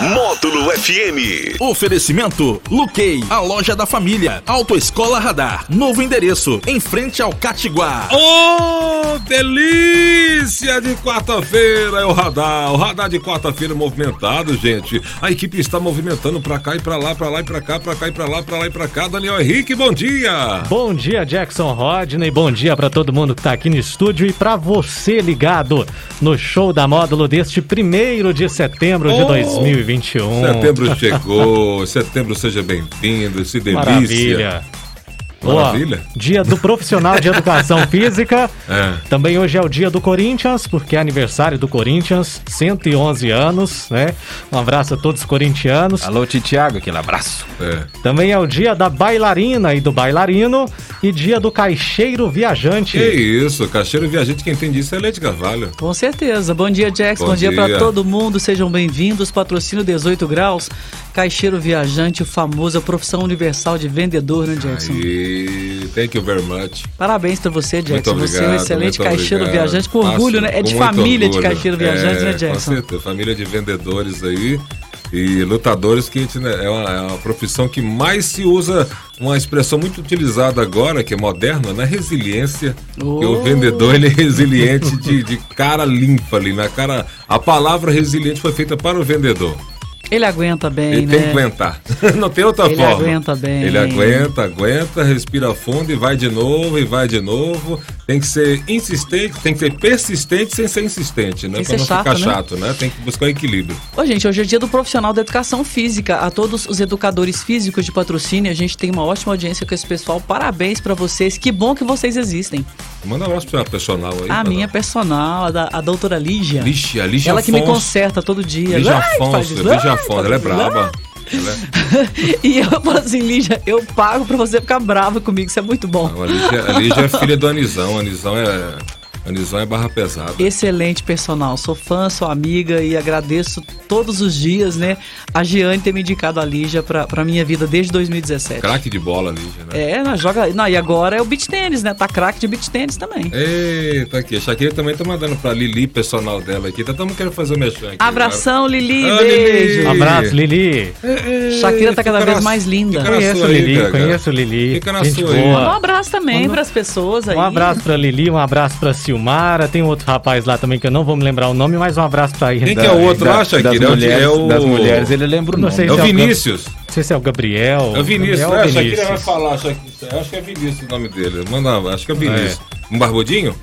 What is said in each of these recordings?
Módulo FM. Oferecimento Luquei, a loja da família. Autoescola Radar. Novo endereço, em frente ao Catiguá. Ô, delícia de quarta-feira é o radar. O radar de quarta-feira movimentado, gente. A equipe está movimentando pra cá e pra lá, pra lá e pra cá, pra cá e pra lá, pra lá e pra cá. Daniel Henrique, bom dia. Bom dia, Jackson Rodney. Bom dia pra todo mundo que tá aqui no estúdio e pra você ligado no show da módulo deste primeiro de setembro de Oh, 2021. Setembro chegou. Setembro seja bem-vindo. Se delícia. Maravilha. Maravilha. Ó, dia do profissional de educação física. É. Também hoje é o dia do Corinthians, porque é aniversário do Corinthians, 111 anos, né? Um abraço a todos os corintianos. Alô, Titiago, aquele abraço. É. Também é o dia da bailarina e do bailarino e dia do caixeiro viajante. Que isso, caixeiro viajante, quem tem disso é Leite Carvalho. Com certeza. Bom dia, Jax. Bom Bom, dia, dia. pra todo mundo. Sejam bem-vindos. Patrocínio 18 graus. Caixeiro viajante, o famoso a profissão universal de vendedor, né, Jackson? Aí, thank you very much. Parabéns pra você, Jackson. Você é um obrigado, excelente caixeiro obrigado. viajante com orgulho, Nossa, né? É de com família de orgulho. caixeiro viajante, é, né, Com Jackson? certeza, família de vendedores aí e lutadores que a gente, né, é, uma, é uma profissão que mais se usa uma expressão muito utilizada agora, que é moderna, né? Resiliência. Oh. O vendedor ele é resiliente de, de cara limpa ali, na cara. A palavra resiliente foi feita para o vendedor. Ele aguenta bem, Ele né? tem que aguentar. Não tem outra Ele forma. aguenta bem. Ele aguenta, aguenta, respira fundo e vai de novo, e vai de novo. Tem que ser insistente, tem que ser persistente sem ser insistente, né? Tem Pra não chato, ficar né? chato, né? Tem que buscar o equilíbrio. Ô, gente, hoje é dia do profissional da educação física. A todos os educadores físicos de patrocínio, a gente tem uma ótima audiência com esse pessoal. Parabéns pra vocês. Que bom que vocês existem. Manda um abraço pra personal aí. A minha dar- personal, a, da, a doutora Lígia. Lígia, Lígia Ela que me Afonso. conserta todo dia. Lígia Ai, Afonso. Lígia Afonso, ela é braba. É- E eu falo assim, Lígia, eu pago pra você ficar brava comigo, isso é muito bom. Não, a, Lígia, a Lígia é filha do Anizão. Anizão é. Anizão é barra pesada. Excelente personal, sou fã, sou amiga e agradeço todos os dias, né, a Giane ter me indicado a Lígia pra, pra minha vida desde 2017. Craque de bola, Lígia, né? É, ela joga. Não, e agora é o beat tênis, né? Tá craque de beat tênis também. Eita, aqui. A Shakira também tá mandando pra Lili, personal dela aqui. Tá todo mundo querendo fazer o mexão aqui. Abração, Lili, Ah, beijo. Lili. Abraço, Lili. Shakira tá cada vez na- mais linda. Conheço aí, Lili, Gaga. conheço Lili. Fica na Gente sua aí. Um boa. abraço também Manda- pras pessoas aí. Um abraço pra Lili, um abraço pra Silmara. Tem um outro rapaz lá também que eu não vou me lembrar o nome, mas um abraço pra ele. Quem que é o outro lá, Shakira? das, É o- mulheres, é o- das mulheres, ele lembra o Não nome. sei É o se Vinícius. Não sei se é o Gabriel. É o Vinícius, Gabriel Shakira Vinícius. vai falar. Shakira, acho que é Vinícius o nome dele. Manda, acho que é Vinícius. Um barbudinho?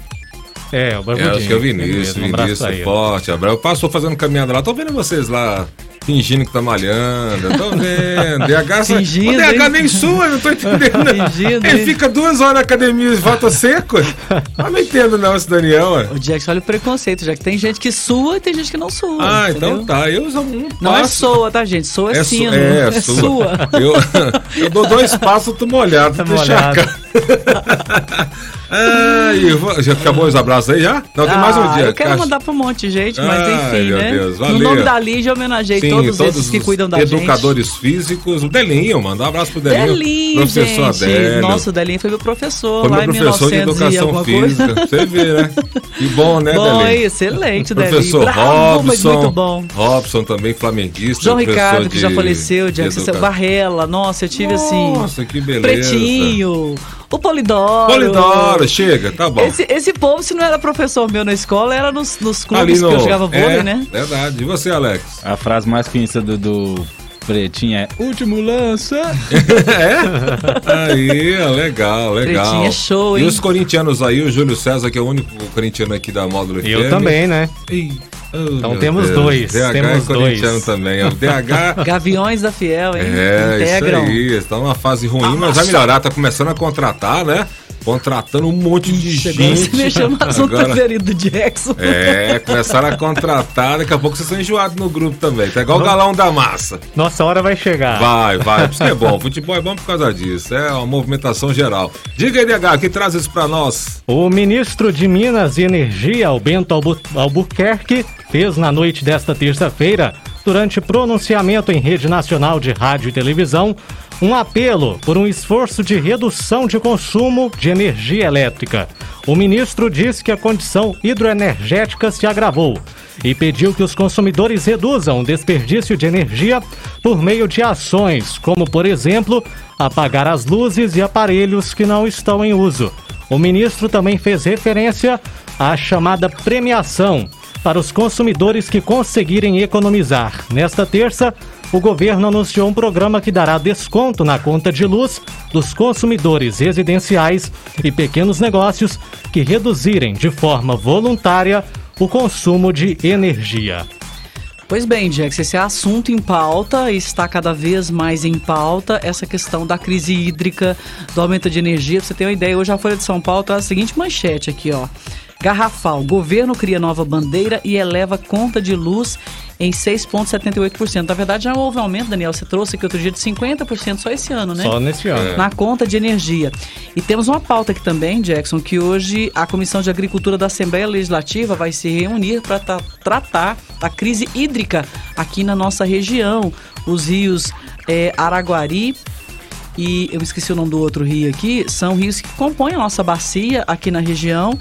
É, o É, Barbudinho. acho que é o Vinícius. Um abraço pra Vinícius, forte. Abraço. Passou fazendo caminhada lá. Tô vendo vocês lá. Fingindo que tá malhando, eu tô vendo. DH, Fingindo, o DH nem sua, não tô entendendo. Fingindo, Ele hein? fica duas horas na academia e volta seco. Eu não entendo não esse Daniel, ué. O Jackson, olha o preconceito, já que tem gente que sua e tem gente que não sua. Ah, entendeu? então tá. Eu não Não é passo. soa, tá, gente? Soa é, É, su- sino. é, É, sua. sua. Eu, eu dou dois passos, tu molhado. Tá molhado. a cara. Ai, eu vou- já acabou os abraços aí já? Não, tem mais um Ah, dia. Eu quero Caixa. mandar pra um monte de gente, mas enfim, meu né? Deus, no nome da Lígia, eu homenageei Sim, todos, esses que cuidam da gente. educadores físicos. O Delinho, manda um abraço pro Delinho. Delinho, professor gente. Adélio. Nossa, o Delinho foi meu professor Foi lá meu em professor de 1900 educação física. coisa. Você vê, né? Que bom, né, Bom, Delinho? excelente, Delinho. Professor Bravo, Robson. muito bom. Robson também, flamenguista. João Ricardo, que já de- faleceu, de educa- Barrela. Nossa, eu tive assim. Nossa, que beleza. Pretinho, o Polidoro. Polidoro, chega, tá bom. Esse, esse povo, se não era professor meu na escola, era nos, nos clubes no... que eu jogava vôlei, é, né? Verdade. E você, Alex? A frase mais conhecida do, do Pretinho é Último lança. é? Aí, legal, legal. Pretinho é show, E hein? os corintianos aí, o Júlio César, que é o único corintiano aqui da Módulo FM. Eu também, né? Ih, oh, Então meu temos Deus. dois, DH temos é corintiano dois. também. ó. DH Gaviões da Fiel, hein? É, Integram. isso aí. Está numa fase ruim, mas vai melhorar. Tá começando a contratar, né? Contratando um monte de Ixi, agora gente. você mexeu no assunto Agora- preferido do Jackson. É, começaram a contratar. Daqui a pouco vocês são enjoados no grupo também. Tá igual o galão da massa. Nossa hora vai chegar. Vai, vai. Isso que é bom. Futebol é bom por causa disso. É uma movimentação geral. Diga aí, DH, que traz isso pra nós? O ministro de Minas e Energia, o Bento Albu Albuquerque, fez na noite desta terça-feira durante pronunciamento em rede nacional de rádio e televisão, um apelo por um esforço de redução de consumo de energia elétrica. O ministro disse que a condição hidroenergética se agravou e pediu que os consumidores reduzam o desperdício de energia por meio de ações, como, por exemplo, apagar as luzes e aparelhos que não estão em uso. O ministro também fez referência à chamada premiação para os consumidores que conseguirem economizar. Nesta terça, o governo anunciou um programa que dará desconto na conta de luz dos consumidores residenciais e pequenos negócios que reduzirem de forma voluntária o consumo de energia. Pois bem, Jax, esse é assunto em pauta está cada vez mais em pauta essa questão da crise hídrica, do aumento de energia. Pra você ter uma ideia, hoje a Folha de São Paulo tá a seguinte manchete aqui, ó. Garrafal, governo cria nova bandeira e eleva conta de luz em 6,78%. Na verdade, já houve um aumento, Daniel, você trouxe aqui outro dia de 50% só esse ano, né? Só nesse ano. Na conta de energia. E temos uma pauta aqui também, Jackson, que hoje a Comissão de Agricultura da Assembleia Legislativa vai se reunir para tra tratar da crise hídrica aqui na nossa região. Os rios é, Araguari, e eu esqueci o nome do outro rio aqui, são rios que compõem a nossa bacia aqui na região.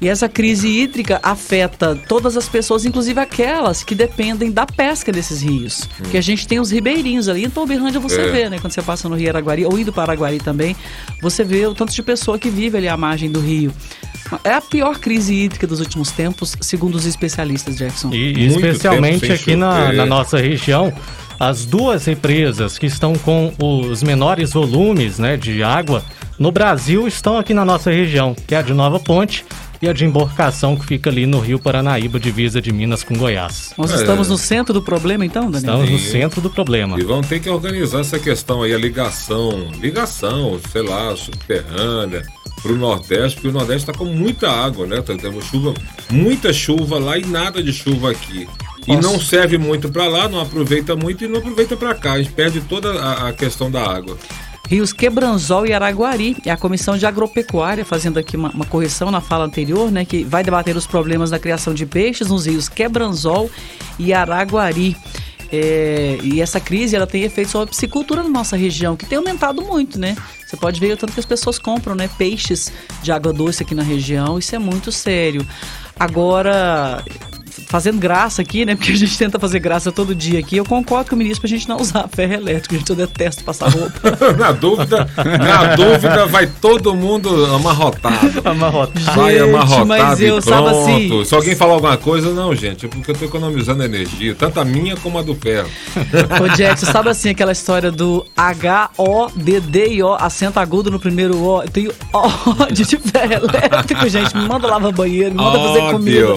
E essa crise hídrica afeta todas as pessoas, inclusive aquelas que dependem da pesca desses rios. Hum. Que a gente tem os ribeirinhos ali. Em Toberlândia você é. vê, né? Quando você passa no Rio Araguari, ou indo para Araguari também, você vê o tanto de pessoa que vive ali à margem do rio. É a pior crise hídrica dos últimos tempos, segundo os especialistas, Jackson. E especialmente aqui na, na nossa região, as duas represas que estão com os menores volumes né, de água no Brasil estão aqui na nossa região, que é a de Nova Ponte e a de embarcação que fica ali no Rio Paranaíba, divisa de Minas com Goiás. Nós é. estamos no centro do problema então, Daniel? Estamos no centro do problema. E vão ter que organizar essa questão aí, a ligação, ligação, sei lá, subterrânea para o Nordeste, porque o Nordeste está com muita água, né? Tá tendo chuva, muita chuva lá e nada de chuva aqui. E Nossa. não serve muito para lá, não aproveita muito e não aproveita para cá. A gente perde toda a, a questão da água rios Quebranzol e Araguari. E a Comissão de Agropecuária, fazendo aqui uma, uma, correção na fala anterior, né, que vai debater os problemas da criação de peixes nos rios Quebranzol e Araguari. É, e essa crise ela tem efeito sobre a piscicultura na nossa região, que tem aumentado muito, né? Você pode ver o tanto que as pessoas compram, né? Peixes de água doce aqui na região, isso é muito sério. Agora, fazendo graça aqui, né? Porque a gente tenta fazer graça todo dia aqui. Eu concordo com o ministro pra gente não usar ferro elétrico, gente. Eu detesto passar roupa. na dúvida, na dúvida, vai todo mundo amarrotado. amarrotado. Vai amarrotado mas eu, sabe assim... Se alguém falar alguma coisa, não, gente, é porque eu tô economizando energia, tanto a minha como a do ferro. Ô, Jackson, sabe assim aquela história do H-O-D-D-I-O, acento agudo no primeiro O? Eu tenho ódio de ferro elétrico, gente. Me manda lavar banheiro, me manda fazer comida,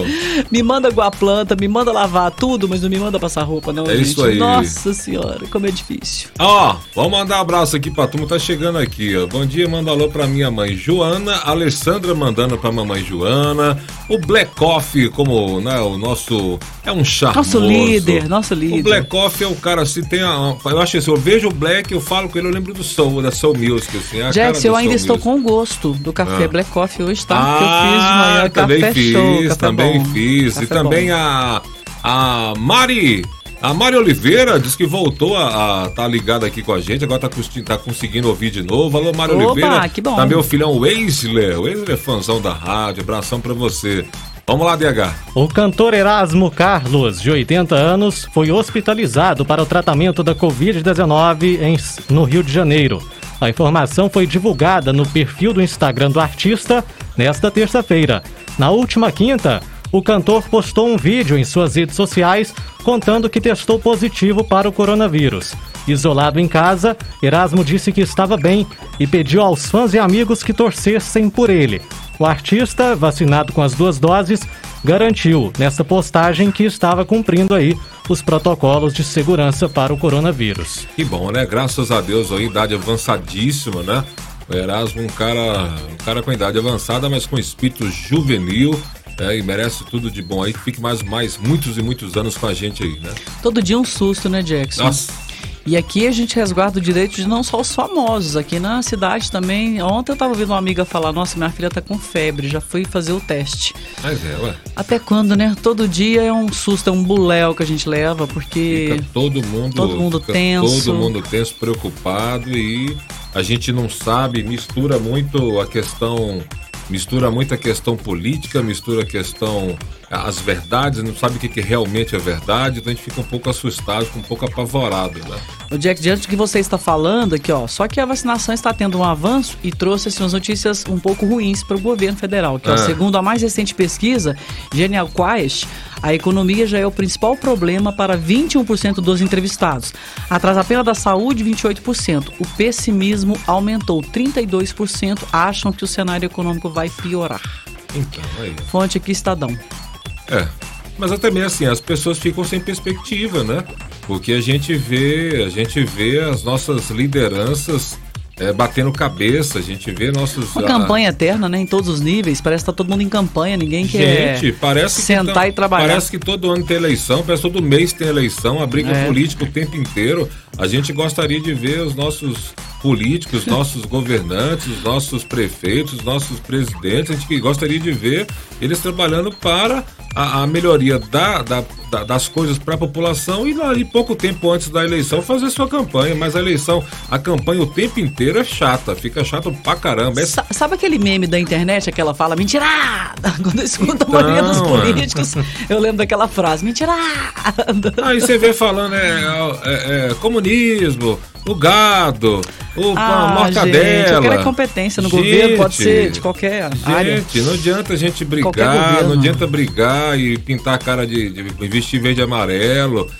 me manda guapar planta, me manda lavar tudo, mas não me manda passar roupa, não, é gente. Isso aí. Nossa senhora, como é difícil. Ó, vamos mandar um abraço aqui pra turma, tá chegando aqui, ó. Bom dia, manda alô pra minha mãe Joana, Alessandra mandando pra mamãe Joana, o Black Coffee, como, né, o nosso, é um charmoso. Nosso líder, nosso líder. O Black Coffee é o cara, se tem a, eu acho assim, eu vejo o Black, eu falo com ele, eu lembro do Soul, da Soul Music, assim, é Jax, eu ainda estou com o gosto do café ah. Black Coffee hoje, tá? Ah, que eu fiz de manhã, também café fiz, show, também bom. fiz, café e também a a, Mari. A Mari Oliveira diz que voltou a estar tá ligada aqui com a gente, agora tá, tá conseguindo ouvir de novo. Alô, Mari Opa, Oliveira. que bom. Tá meu filhão Wesley. Wesley é fãzão da rádio. Abração pra você. Vamos lá, DH. O cantor Erasmo Carlos, de 80 anos, foi hospitalizado para o tratamento da Covid-19 no Rio de Janeiro. A informação foi divulgada no perfil do Instagram do artista nesta terça-feira. Na última quinta, o cantor postou um vídeo em suas redes sociais contando que testou positivo para o coronavírus. Isolado em casa, Erasmo disse que estava bem e pediu aos fãs e amigos que torcessem por ele. O artista, vacinado com as duas doses, garantiu nesta postagem que estava cumprindo aí os protocolos de segurança para o coronavírus. Que bom, né? Graças a Deus, a idade avançadíssima, né? O Erasmo, um cara, um cara com idade avançada, mas com espírito juvenil é, e merece tudo de bom aí, que fique mais, mais muitos e muitos anos com a gente aí, né? Todo dia um susto, né, Jackson? Nossa. E aqui a gente resguarda o direito de não só os famosos. Aqui na cidade também. Ontem eu tava ouvindo uma amiga falar: Nossa, minha filha tá com febre, já fui fazer o teste. Mas é, ué. Até quando, né? Todo dia é um susto, é um buléu que a gente leva, porque. Fica todo mundo, Todo mundo tenso. Todo mundo tenso, preocupado e a gente não sabe, mistura muito a questão, mistura muito a questão política, mistura questão as verdades, não sabe o que, que realmente é verdade, então a gente fica um pouco assustado, fica um pouco apavorado, né? O Jack, diante do que você está falando aqui, ó, só que a vacinação está tendo um avanço e trouxe assim, umas notícias um pouco ruins para o governo federal. Que, ó, Ah. segundo a mais recente pesquisa, Genial Quest, a economia já é o principal problema para 21% dos entrevistados. Atrás apenas da saúde, 28%. O pessimismo aumentou, 32% acham que o cenário econômico vai piorar. Então, aí. Fonte aqui, Estadão. É. Mas até mesmo assim, as pessoas ficam sem perspectiva, né? Porque a gente vê, a gente vê as nossas lideranças é, batendo cabeça, a gente vê nossos. Uma ah, campanha eterna, né? Em todos os níveis. Parece que tá todo mundo em campanha, ninguém quer Gente, parece sentar tá- e trabalhar. Parece que todo ano tem eleição, parece que todo mês tem eleição, a briga É. política o tempo inteiro. A gente gostaria de ver os nossos políticos, nossos governantes, os nossos prefeitos, os nossos presidentes, a gente gostaria de ver eles trabalhando para a, a melhoria da, da- da- das coisas para a população e ali pouco tempo antes da eleição fazer sua campanha. Mas a eleição, a campanha o tempo inteiro é chata, fica chato pra caramba. É Sa- Sabe aquele meme da internet, aquela fala mentirada? Quando eu escuto a maioria dos Então, é. políticos, eu lembro daquela frase, mentirada. Aí você vê falando é, é- é comunismo, o gado, o Ah, a gente, mortadela. é competência no Gente, governo, pode ser de qualquer área. Gente, não adianta a gente brigar, não adianta brigar e pintar a cara de, de vestir verde e amarelo.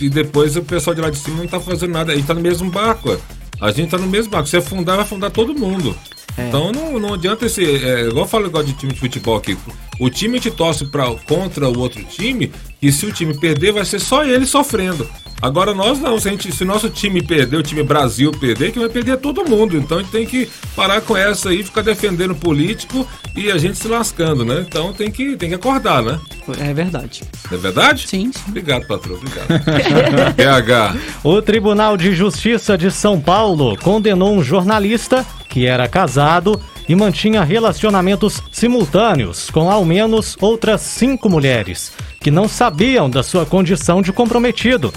e depois o pessoal de lá de cima não tá fazendo nada. A gente tá no mesmo barco. A gente tá no mesmo barco. Se afundar, vai afundar todo mundo. É. Então não, não adianta esse. É, igual eu falo igual de time de futebol aqui. O time te torce pra, contra o outro time, e se o time perder, vai ser só ele sofrendo. Agora nós não, se, a gente, se nosso time perder, o time Brasil perder, que vai perder todo mundo. Então a gente tem que parar com essa aí, ficar defendendo o político e a gente se lascando, né? Então tem que, tem que acordar, né? É verdade. É verdade? Sim, sim. Obrigado, patrão. Obrigado. PH. O Tribunal de Justiça de São Paulo condenou um jornalista que era casado e mantinha relacionamentos simultâneos com ao menos outras cinco mulheres que não sabiam da sua condição de comprometido.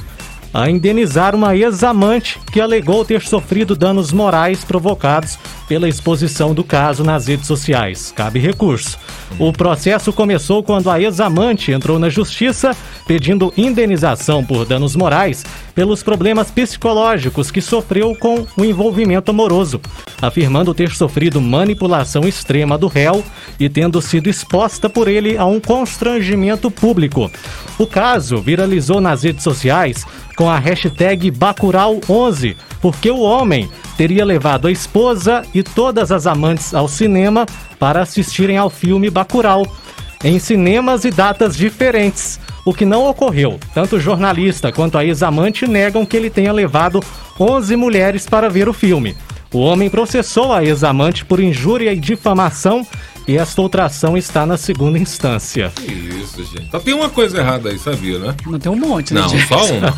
A indenizar uma ex-amante que alegou ter sofrido danos morais provocados pela exposição do caso nas redes sociais. Cabe recurso. O processo começou quando a ex-amante entrou na justiça pedindo indenização por danos morais pelos problemas psicológicos que sofreu com o envolvimento amoroso, afirmando ter sofrido manipulação extrema do réu e tendo sido exposta por ele a um constrangimento público. O caso viralizou nas redes sociais com a hashtag Bacurau11, porque o homem teria levado a esposa e todas as amantes ao cinema para assistirem ao filme Bacurau, em cinemas e datas diferentes, o que não ocorreu. Tanto o jornalista quanto a ex-amante negam que ele tenha levado 11 mulheres para ver o filme. O homem processou a ex-amante por injúria e difamação e esta outra ação está na segunda instância. Isso, gente. Só tem uma coisa errada aí, sabia, né? Não tem um monte, né? Não, Jack? só uma.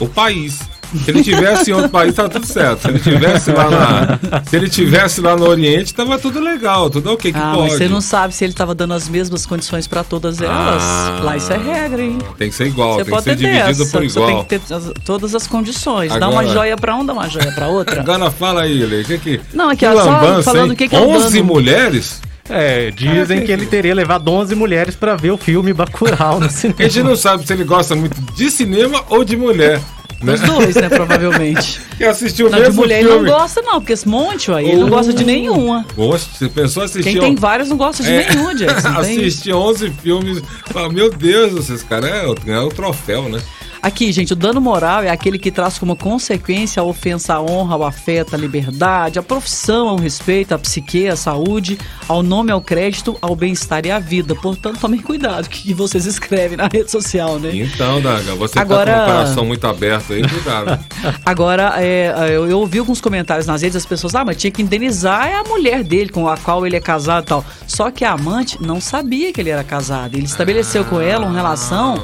O país. Se ele tivesse em outro país, tava tudo certo. Se ele tivesse lá na, se ele tivesse lá no Oriente, tava tudo legal, tudo ok que Ah, pode. mas você não sabe se ele estava dando as mesmas condições para todas elas. Ah. Lá isso é regra, hein? Tem que ser igual, Você tem que pode ser ter dividido dessa, por você igual. tem que ter as- todas as condições. Dá uma Agora- joia para um, dá uma joia para outra. Agora fala aí, Lê, que que Não, aqui, que ó, só lambança, falando o que que é o 11 dano. mulheres? É, dizem que ele teria levado 11 mulheres para ver o filme Bacurau no cinema. A gente não sabe se ele gosta muito de cinema ou de mulher. Né? Os dois, né, provavelmente. Que assistiu o Não, de mesmo mulher ele não filme. gosta, não, porque esse monte, ó, ele não gosta de nenhuma. Poxa, você pensou assistir Quem tem vários não gosta de É, nenhum, isso. Assistir 11 filmes. Fala, meu Deus, esses caras é, o- é o troféu, né? Aqui, gente, o dano moral é aquele que traz como consequência a ofensa à honra, ao afeto, à liberdade, à profissão, ao respeito, à psique, à saúde, ao nome, ao crédito, ao bem-estar e à vida. Portanto, tomem cuidado com o que vocês escrevem na rede social, né? Então, Daga, você Agora- tá com o coração muito aberto aí, cuidado. Agora, é, eu, eu ouvi alguns comentários nas redes das pessoas, ah, mas tinha que indenizar é a mulher dele, com a qual ele é casado e tal. Só que a amante não sabia que ele era casado. Ele estabeleceu com ela uma relação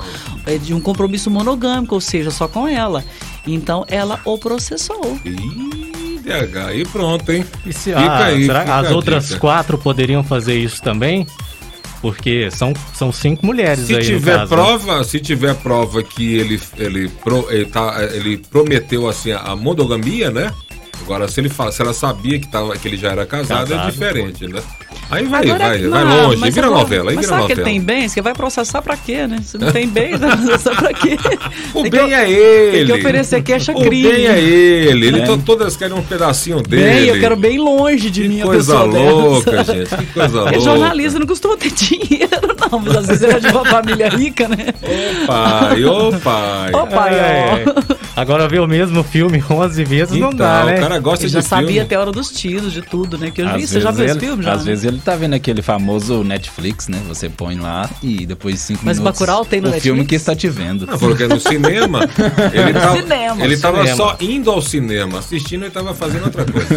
de um compromisso monogâmico, ou seja, só com ela. Então ela o processou. Ih, DH, aí pronto, hein? E se, Fica ah, aí, será fica as outras dica. quatro poderiam fazer isso também? Porque são, são cinco mulheres Se aí no tiver caso, né? prova, se tiver prova que ele ele, pro- ele, tá, ele prometeu assim a monogamia, né? Agora se ele fala, se ela sabia que tava que ele já era casado, é Casado. diferente, né? Aí vai, Agora, vai, não, vai longe, mas vira agora- novela, aí mas vira sabe que novela. ele tem bens? Que vai processar pra quê, né? Se não tem bens, vai processar pra quê? O Tem bem que- é ele. Tem que oferecer queixa O crime. bem é ele. ele to- todas querem um pedacinho dele. Bem, eu quero bem longe de Que mim coisa louca, dessa. gente. Que coisa Porque louca. jornalista não costuma ter dinheiro, não. Mas às vezes ele é de uma família rica, né? Ô pai, ô pai. Ô pai, É, ó. Agora ver o mesmo filme 11 vezes não Então, dá, né? o cara gosta Ele de já sabia filme. até a hora dos tiros, de tudo, né? Que eu vi, você já viu esse ele- filme, já? Às né? vezes ele tá vendo aquele famoso Netflix, né? Você põe lá e depois de cinco Mas minutos... Bacurau tem no o Netflix? filme que está te vendo. Não, falou que é no cinema. Ele tava, cinema. ele tava Cinema. só indo ao cinema. Assistindo, ele tava fazendo outra coisa.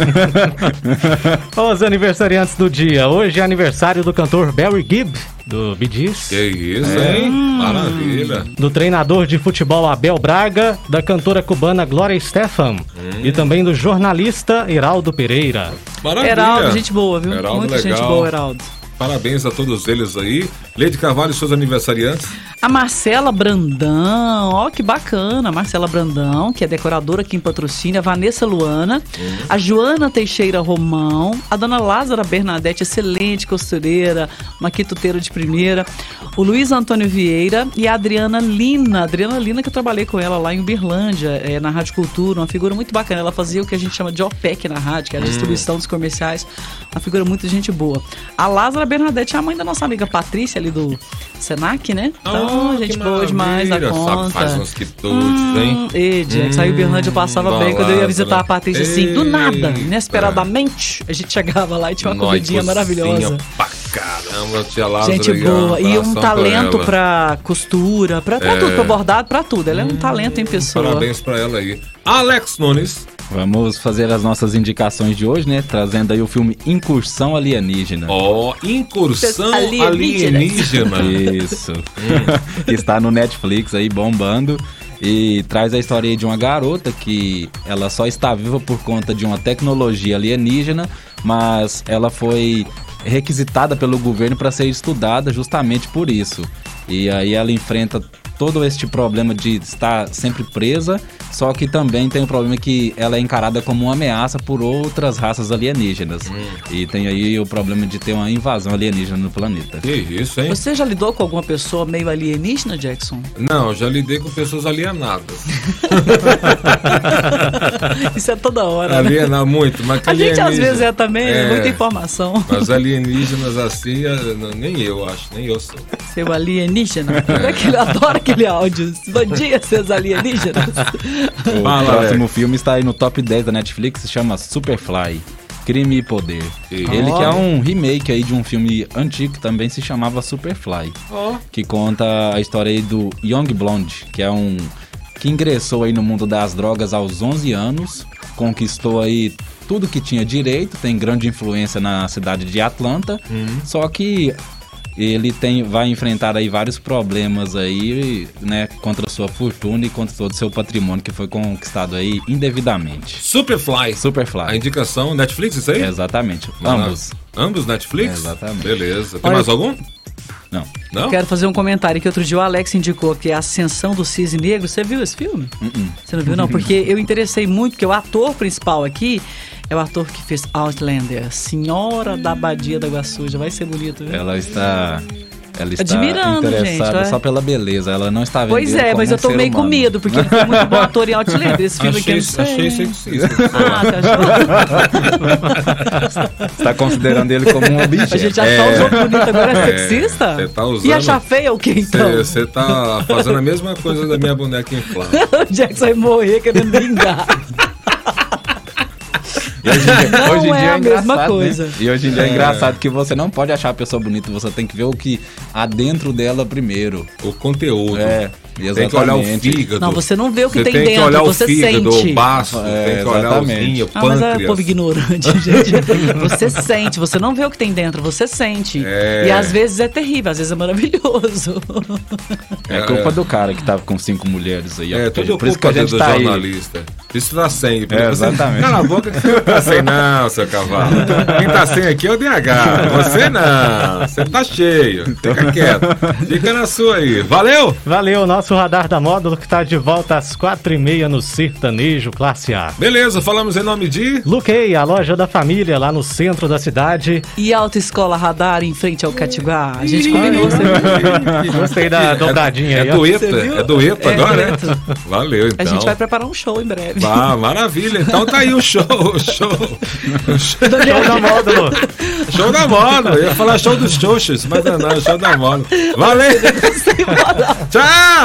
Os aniversariantes do dia. Hoje é aniversário do cantor Barry Gibb, do Gees. que isso, hein? Maravilha. do treinador de futebol Abel Braga, da cantora cubana Glória Estefan Hum. e também do jornalista Heraldo Pereira. Maravilha. Heraldo, gente boa, viu? Heraldo, Muita gente legal. boa, Heraldo. Parabéns a todos eles aí. Leide Carvalho, seus aniversariantes. A Marcela Brandão, ó que bacana, Marcela Brandão, que é decoradora aqui em patrocínio, a Vanessa Luana, a Joana Teixeira Romão, a dona Lázara Bernadette, excelente costureira, uma quituteira de primeira, o Luiz Antônio Vieira e a Adriana Lina, Adriana Lina que eu trabalhei com ela lá em Uberlândia, é, na Rádio Cultura, uma figura muito bacana, ela fazia o que a gente chama de OPEC na rádio, que é a distribuição dos comerciais, uma figura muito gente boa. A Lázara Bernadette é a mãe da nossa amiga Patrícia ali do Senac, né? Então, Ah, gente boa demais da maravilha. Sabe, conta. faz uns quitutes, hein? Hum, e, Jack, saiu Uberlândia, eu passava Hum, bem quando eu ia visitar a Lázara. Patrícia, assim, do Eita. nada, inesperadamente, a gente chegava lá e tinha uma Nós, comidinha maravilhosa. Pra caramba, tia Lázara. Gente boa. E um talento ela. pra costura, pra, pra É. tudo, pra bordado, pra tudo. Ela é um talento em pessoa. Parabéns pra ela aí. Alex Nunes. Vamos fazer as nossas indicações de hoje, né? Trazendo aí o filme Incursão Alienígena. Ó, incursão Alienígenas. alienígena. Isso. que está no Netflix aí bombando. E traz a história de uma garota que ela só está viva por conta de uma tecnologia alienígena, mas ela foi requisitada pelo governo para ser estudada justamente por isso. E aí ela enfrenta todo este problema de estar sempre presa, só que também tem o problema que ela é encarada como uma ameaça por outras raças alienígenas. E tem aí o problema de ter uma invasão alienígena no planeta. Que isso, hein? Você já lidou com alguma pessoa meio alienígena, Jackson? Não, já lidei com pessoas alienadas. Isso é toda hora, né? Alienar muito, mas que A gente às vezes é também, É. muita informação. Mas alienígenas assim, é, nem eu acho, nem eu sou. Seu alienígena. É que ele adora aquele áudio. Bom dia, seus alienígenas. O Fala, próximo filme está aí no top 10 da Netflix, se chama Superfly. Crime e Poder. E- Ele que é um remake aí de um filme antigo que também se chamava Superfly. Que conta a história aí do Young Blonde, que é um que ingressou aí no mundo das drogas aos 11 anos, conquistou aí tudo que tinha direito, tem grande influência na cidade de Atlanta, só que ele tem, vai enfrentar aí vários problemas aí, né, contra sua fortuna e contra todo o seu patrimônio que foi conquistado aí indevidamente. Superfly. A Superfly. indicação Netflix, isso aí? Exatamente. Maravilha. Ambos. Ambos Netflix? Exatamente. Beleza. Tem Olha- mais algum? Não. Não? Quero fazer um comentário que outro dia o Alex indicou que é a Ascensão do Cisne Negro. Você viu esse filme? Você não viu, não? Porque eu interessei muito, porque o ator principal aqui é o ator que fez Outlander, Senhora da Abadia da Água Suja. Vai ser bonito, viu? Ela está. Ela está Admirando, interessada gente, vai. só pela beleza. Ela não está vendo. Pois é, como mas um eu tô meio com medo, porque ele foi muito bom ator em Outlander. Esse filme aqui eu Achei, não achei sexista. Ah, tá achando? Está considerando ele como um objeto. A gente já tá usando bonito, agora é É, sexista? você tá usando- E achar feia o quê, então? Você tá fazendo a mesma coisa da minha boneca inflável. o Jackson vai morrer querendo vingar. E hoje em dia, Não hoje em é dia a mesma né? coisa. E hoje em dia é engraçado que você não pode achar a pessoa bonita, você tem que ver o que há dentro dela primeiro. O conteúdo. É. Tem que olhar o Exatamente. fígado. Não, você não vê o que Você tem tem que dentro, olhar você o fígado, sente. o baço, É, tem que olhar o exatamente. rim, o Ah, mas é pâncreas. povo ignorante, gente. Você sente, você não vê o que tem dentro, você sente. É. E às vezes é terrível, às vezes é maravilhoso. É culpa do cara que tava com cinco mulheres aí. É, tudo Por isso que a do gente tá aí. jornalista. Isso tá sem. É, exatamente. Cala a boca que você não tá sem não, seu cavalo. Quem tá sem aqui é o DH. Você não. Você tá cheio. Fica quieto. Fica na sua aí. Valeu? Valeu, nosso radar da módulo que tá de volta às quatro e meia no Sertanejo Classe A. Beleza, falamos em nome de... Luquei, a loja da família lá no centro da cidade. E Autoescola Radar em frente ao Catiguá. A gente combinou, você viu? Gostei da dobradinha É aí, ó. dueto, é dueto É agora, né? Valeu, A então. gente vai preparar um show em breve. Ah, maravilha. Então tá aí o show, o show. O show, da módulo. show da moda. Eu ia falar show dos xoxas, mas não, não, show da moda. Valeu.